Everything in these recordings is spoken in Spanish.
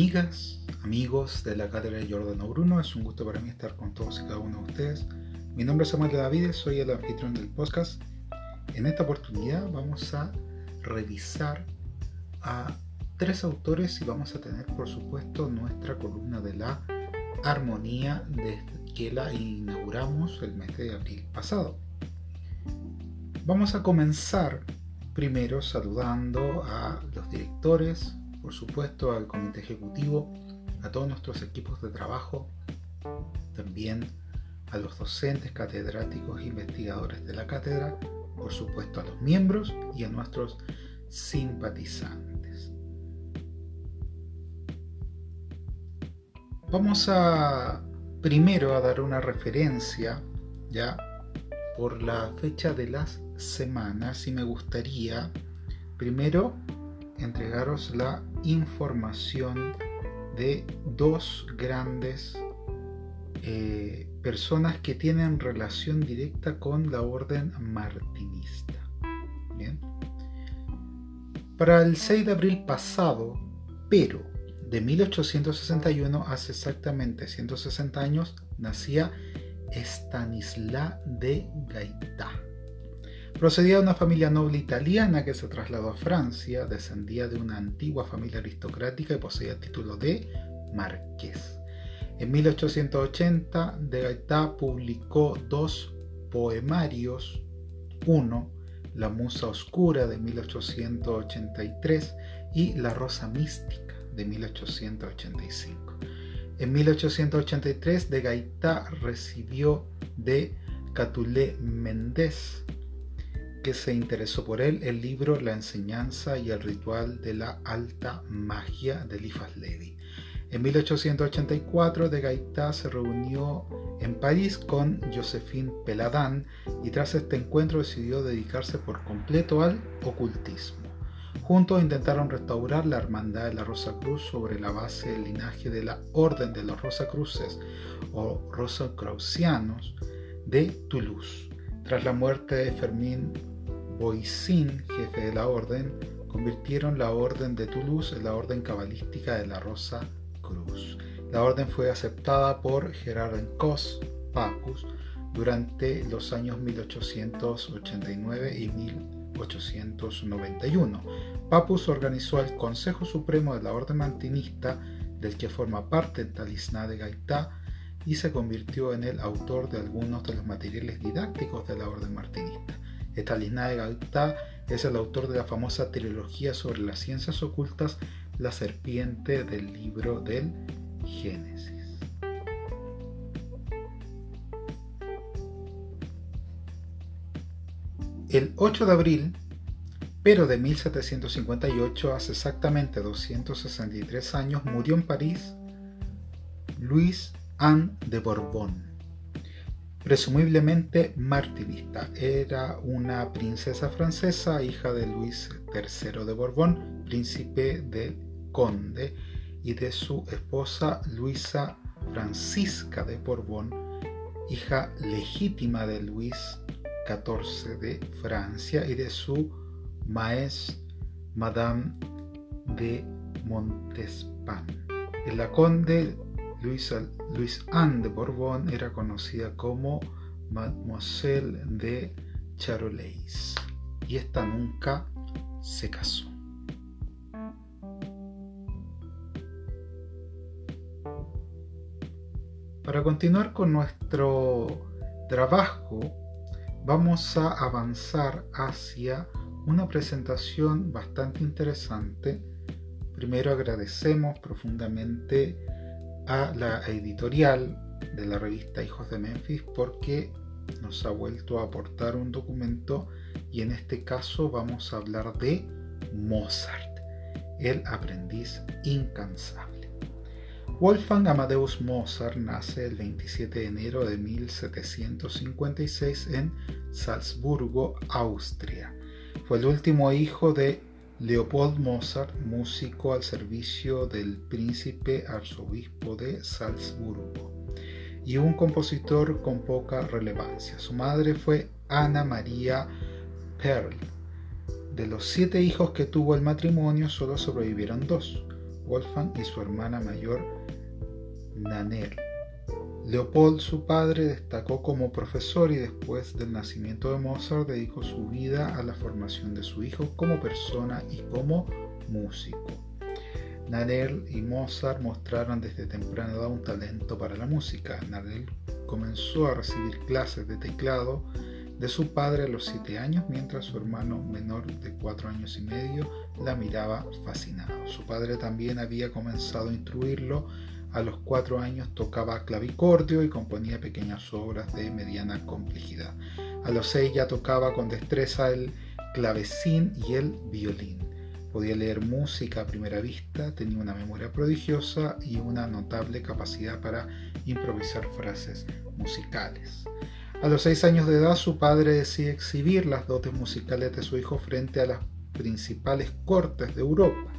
Amigas, amigos de la Cátedra de Giordano Bruno, es un gusto para mí estar con todos y cada uno de ustedes. Mi nombre es Samuel David, soy el anfitrión del podcast. En esta oportunidad vamos a revisar a tres autores y vamos a tener por supuesto nuestra columna de la armonía desde que la inauguramos el mes de abril pasado. Vamos a comenzar primero saludando a los directores, por supuesto al comité ejecutivo, a todos nuestros equipos de trabajo, también a los docentes, catedráticos e investigadores de la cátedra, por supuesto a los miembros y a nuestros simpatizantes. Vamos a primero a dar una referencia ya por la fecha de las semanas y me gustaría primero entregaros la información de dos grandes eh, personas que tienen relación directa con la orden martinista. Para el 6 de abril pasado, pero de 1861, hace exactamente 160 años, nacía Stanislas de Gaitá Procedía de una familia noble italiana que se trasladó a Francia, descendía de una antigua familia aristocrática y poseía el título de marqués. En 1880, de Gaetá publicó dos poemarios, uno, La Musa Oscura de 1883 y La Rosa Mística de 1885. En 1883, de Gaitá recibió de Catulé Méndez que se interesó por él el libro La enseñanza y el ritual de la alta magia de Eliphas Levi. En 1884 de Gaitá se reunió en París con Josephine Peladán y tras este encuentro decidió dedicarse por completo al ocultismo. Juntos intentaron restaurar la hermandad de la Rosa Cruz sobre la base del linaje de la Orden de los Rosacruces o Rosacrucianos de Toulouse. Tras la muerte de Fermín Boisin, jefe de la orden, convirtieron la orden de Toulouse en la orden cabalística de la Rosa Cruz. La orden fue aceptada por Gerard Encos, Papus, durante los años 1889 y 1891. Papus organizó el Consejo Supremo de la Orden Mantinista, del que forma parte el Talisná de Gaitá, y se convirtió en el autor de algunos de los materiales didácticos de la Orden Martinista. Stanislas de Gautá es el autor de la famosa trilogía sobre las ciencias ocultas, La serpiente del libro del Génesis. El 8 de abril, pero de 1758, hace exactamente 263 años, murió en París Luis Anne de Borbón presumiblemente martinista. Era una princesa francesa, hija de Luis III de Borbón, príncipe de Conde, y de su esposa Luisa Francisca de Borbón, hija legítima de Luis XIV de Francia, y de su maestra Madame de Montespan. La Conde Luis Anne de Borbón era conocida como Mademoiselle de Charolais y esta nunca se casó. Para continuar con nuestro trabajo, vamos a avanzar hacia una presentación bastante interesante. Primero agradecemos profundamente a la editorial de la revista Hijos de Memphis porque nos ha vuelto a aportar un documento y en este caso vamos a hablar de Mozart, el aprendiz incansable. Wolfgang Amadeus Mozart nace el 27 de enero de 1756 en Salzburgo, Austria. Fue el último hijo de Leopold Mozart, músico al servicio del príncipe arzobispo de Salzburgo, y un compositor con poca relevancia. Su madre fue Ana María Perl. De los siete hijos que tuvo el matrimonio, solo sobrevivieron dos, Wolfgang y su hermana mayor Nanner. Leopold, su padre, destacó como profesor y después del nacimiento de Mozart dedicó su vida a la formación de su hijo como persona y como músico. Nanel y Mozart mostraron desde temprana edad un talento para la música. Nanel comenzó a recibir clases de teclado de su padre a los 7 años, mientras su hermano menor de 4 años y medio la miraba fascinado. Su padre también había comenzado a instruirlo a los cuatro años tocaba clavicordio y componía pequeñas obras de mediana complejidad. A los seis ya tocaba con destreza el clavecín y el violín. Podía leer música a primera vista, tenía una memoria prodigiosa y una notable capacidad para improvisar frases musicales. A los seis años de edad su padre decide exhibir las dotes musicales de su hijo frente a las principales cortes de Europa.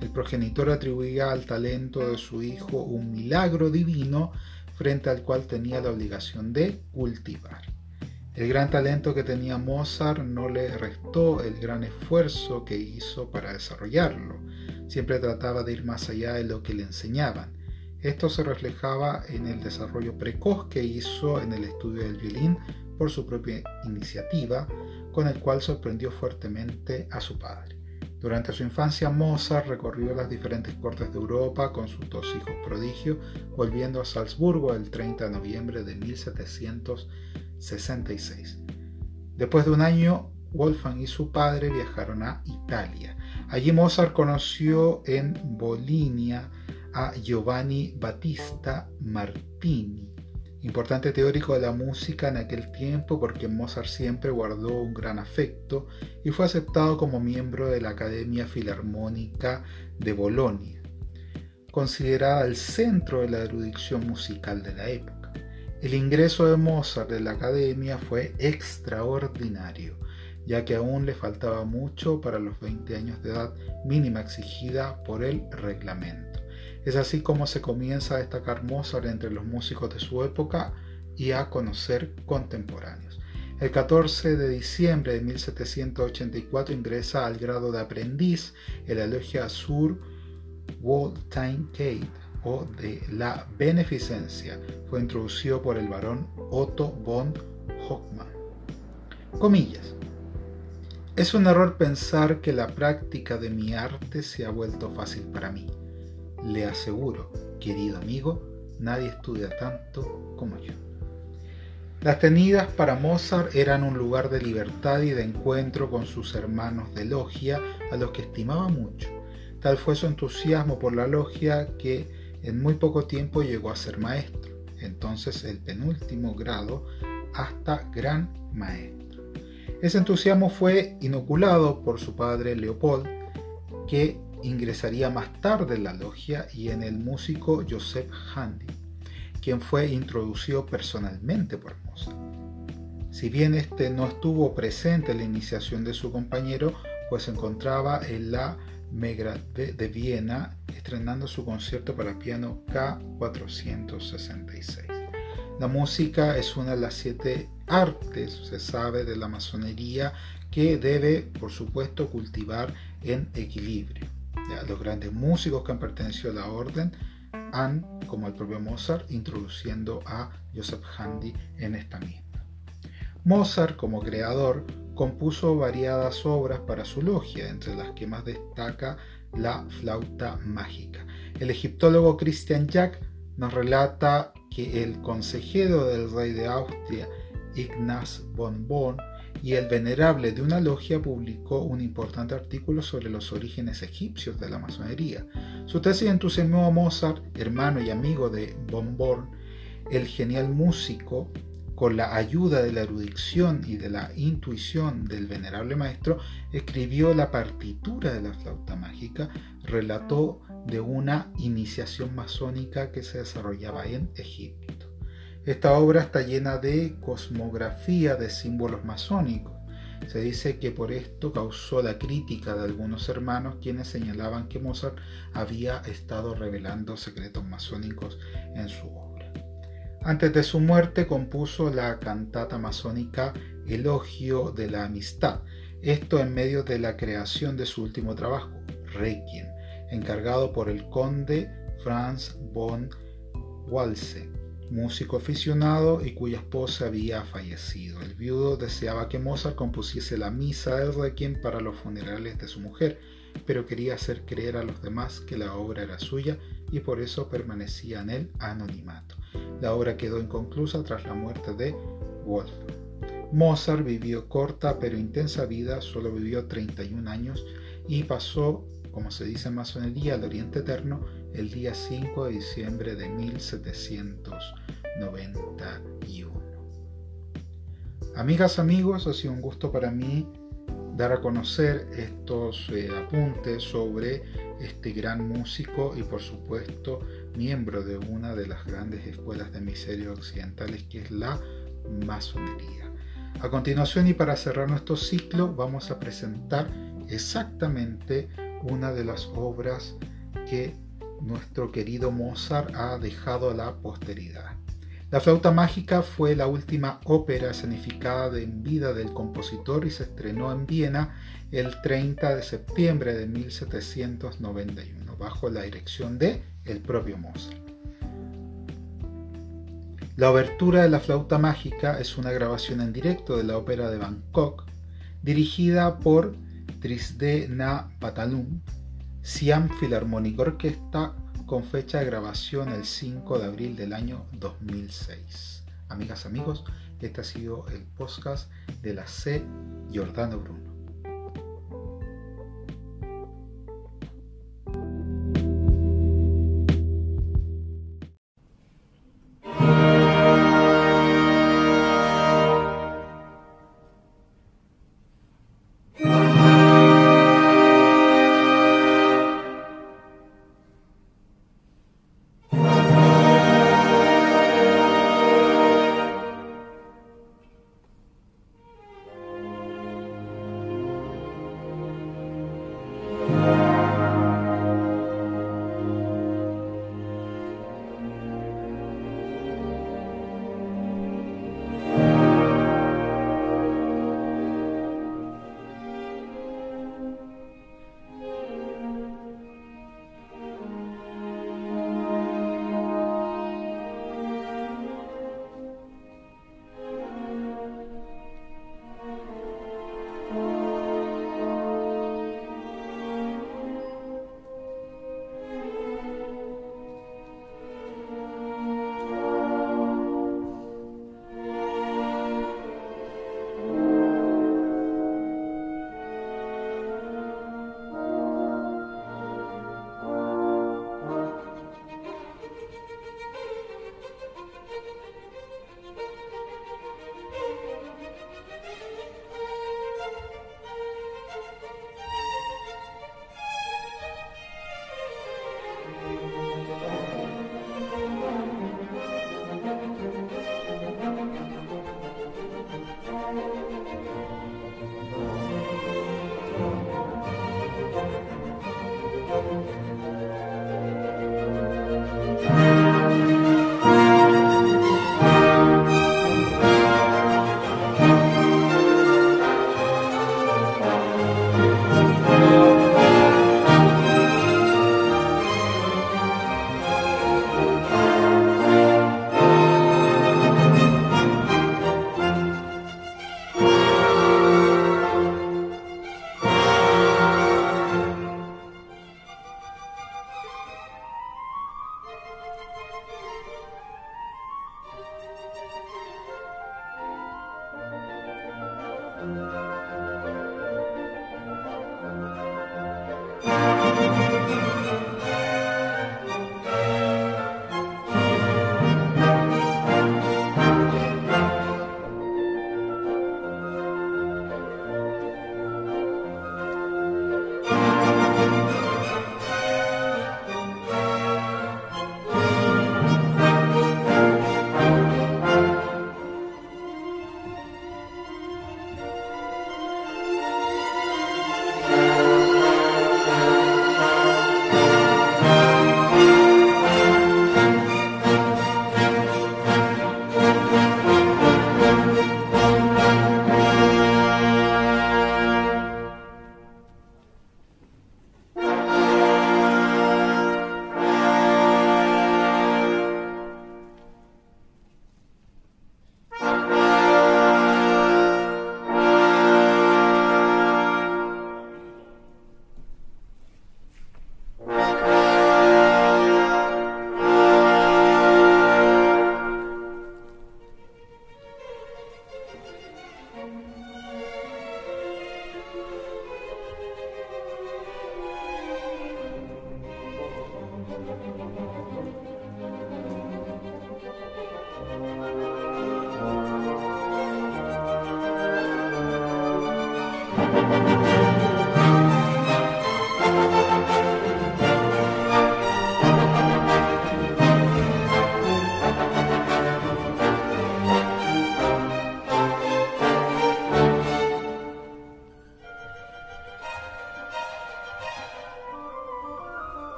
El progenitor atribuía al talento de su hijo un milagro divino frente al cual tenía la obligación de cultivar. El gran talento que tenía Mozart no le restó el gran esfuerzo que hizo para desarrollarlo. Siempre trataba de ir más allá de lo que le enseñaban. Esto se reflejaba en el desarrollo precoz que hizo en el estudio del violín por su propia iniciativa, con el cual sorprendió fuertemente a su padre. Durante su infancia, Mozart recorrió las diferentes cortes de Europa con sus dos hijos prodigios, volviendo a Salzburgo el 30 de noviembre de 1766. Después de un año, Wolfgang y su padre viajaron a Italia. Allí Mozart conoció en Bolinia a Giovanni Battista Martini, importante teórico de la música en aquel tiempo porque Mozart siempre guardó un gran afecto y fue aceptado como miembro de la Academia Filarmónica de Bolonia, considerada el centro de la erudición musical de la época. El ingreso de Mozart en la Academia fue extraordinario, ya que aún le faltaba mucho para los 20 años de edad mínima exigida por el reglamento. Es así como se comienza a destacar Mozart entre los músicos de su época y a conocer contemporáneos. El 14 de diciembre de 1784 ingresa al grado de aprendiz en la logia Sur Wolfgang o de la Beneficencia. Fue introducido por el barón Otto von Hochmann. Comillas. Es un error pensar que la práctica de mi arte se ha vuelto fácil para mí. Le aseguro, querido amigo, nadie estudia tanto como yo. Las tenidas para Mozart eran un lugar de libertad y de encuentro con sus hermanos de logia, a los que estimaba mucho. Tal fue su entusiasmo por la logia que en muy poco tiempo llegó a ser maestro, entonces el penúltimo grado, hasta gran maestro. Ese entusiasmo fue inoculado por su padre Leopold, que ingresaría más tarde en la logia y en el músico Joseph Handy, quien fue introducido personalmente por Mozart. Si bien este no estuvo presente en la iniciación de su compañero, pues se encontraba en la Megra de Viena estrenando su concierto para piano K466. La música es una de las siete artes, se sabe, de la masonería que debe, por supuesto, cultivar en equilibrio los grandes músicos que han pertenecido a la orden han, como el propio Mozart, introduciendo a Joseph Handy en esta misma. Mozart, como creador, compuso variadas obras para su logia, entre las que más destaca la flauta mágica. El egiptólogo Christian Jack nos relata que el consejero del rey de Austria, Ignaz von Born, y el venerable de una logia publicó un importante artículo sobre los orígenes egipcios de la masonería. Su tesis entusiasmó a Mozart, hermano y amigo de von Born, el genial músico, con la ayuda de la erudición y de la intuición del venerable maestro, escribió la partitura de la flauta mágica, relató de una iniciación masónica que se desarrollaba en Egipto. Esta obra está llena de cosmografía de símbolos masónicos. Se dice que por esto causó la crítica de algunos hermanos quienes señalaban que Mozart había estado revelando secretos masónicos en su obra. Antes de su muerte compuso la cantata masónica Elogio de la Amistad, esto en medio de la creación de su último trabajo, Requiem, encargado por el conde Franz von Walse, músico aficionado y cuya esposa había fallecido. El viudo deseaba que Mozart compusiese la misa del requiem para los funerales de su mujer, pero quería hacer creer a los demás que la obra era suya y por eso permanecía en el anonimato. La obra quedó inconclusa tras la muerte de Wolfgang. Mozart vivió corta pero intensa vida, solo vivió 31 años y pasó, como se dice en masonería, al Oriente Eterno el día 5 de diciembre de 1791. Amigas, amigos, ha sido un gusto para mí dar a conocer estos eh, apuntes sobre este gran músico y por supuesto miembro de una de las grandes escuelas de miserios occidentales que es la masonería. A continuación y para cerrar nuestro ciclo vamos a presentar exactamente una de las obras que nuestro querido Mozart ha dejado a la posteridad. La flauta mágica fue la última ópera escenificada en vida del compositor y se estrenó en Viena el 30 de septiembre de 1791 bajo la dirección de el propio Mozart. La obertura de la flauta mágica es una grabación en directo de la ópera de Bangkok, dirigida por Trisde Na Siam Philharmonic Orquesta, con fecha de grabación el 5 de abril del año 2006. Amigas, amigos, este ha sido el podcast de la C. Giordano Bruno.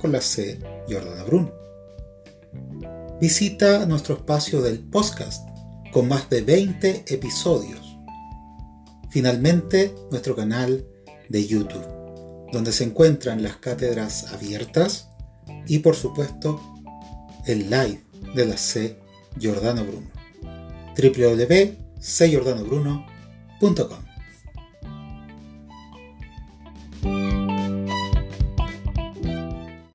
con la C. Jordana Bruno. Visita nuestro espacio del podcast con más de 20 episodios. Finalmente, nuestro canal de YouTube, donde se encuentran las cátedras abiertas y por supuesto el live de la C. Jordano Bruno. www.cjordanobruno.com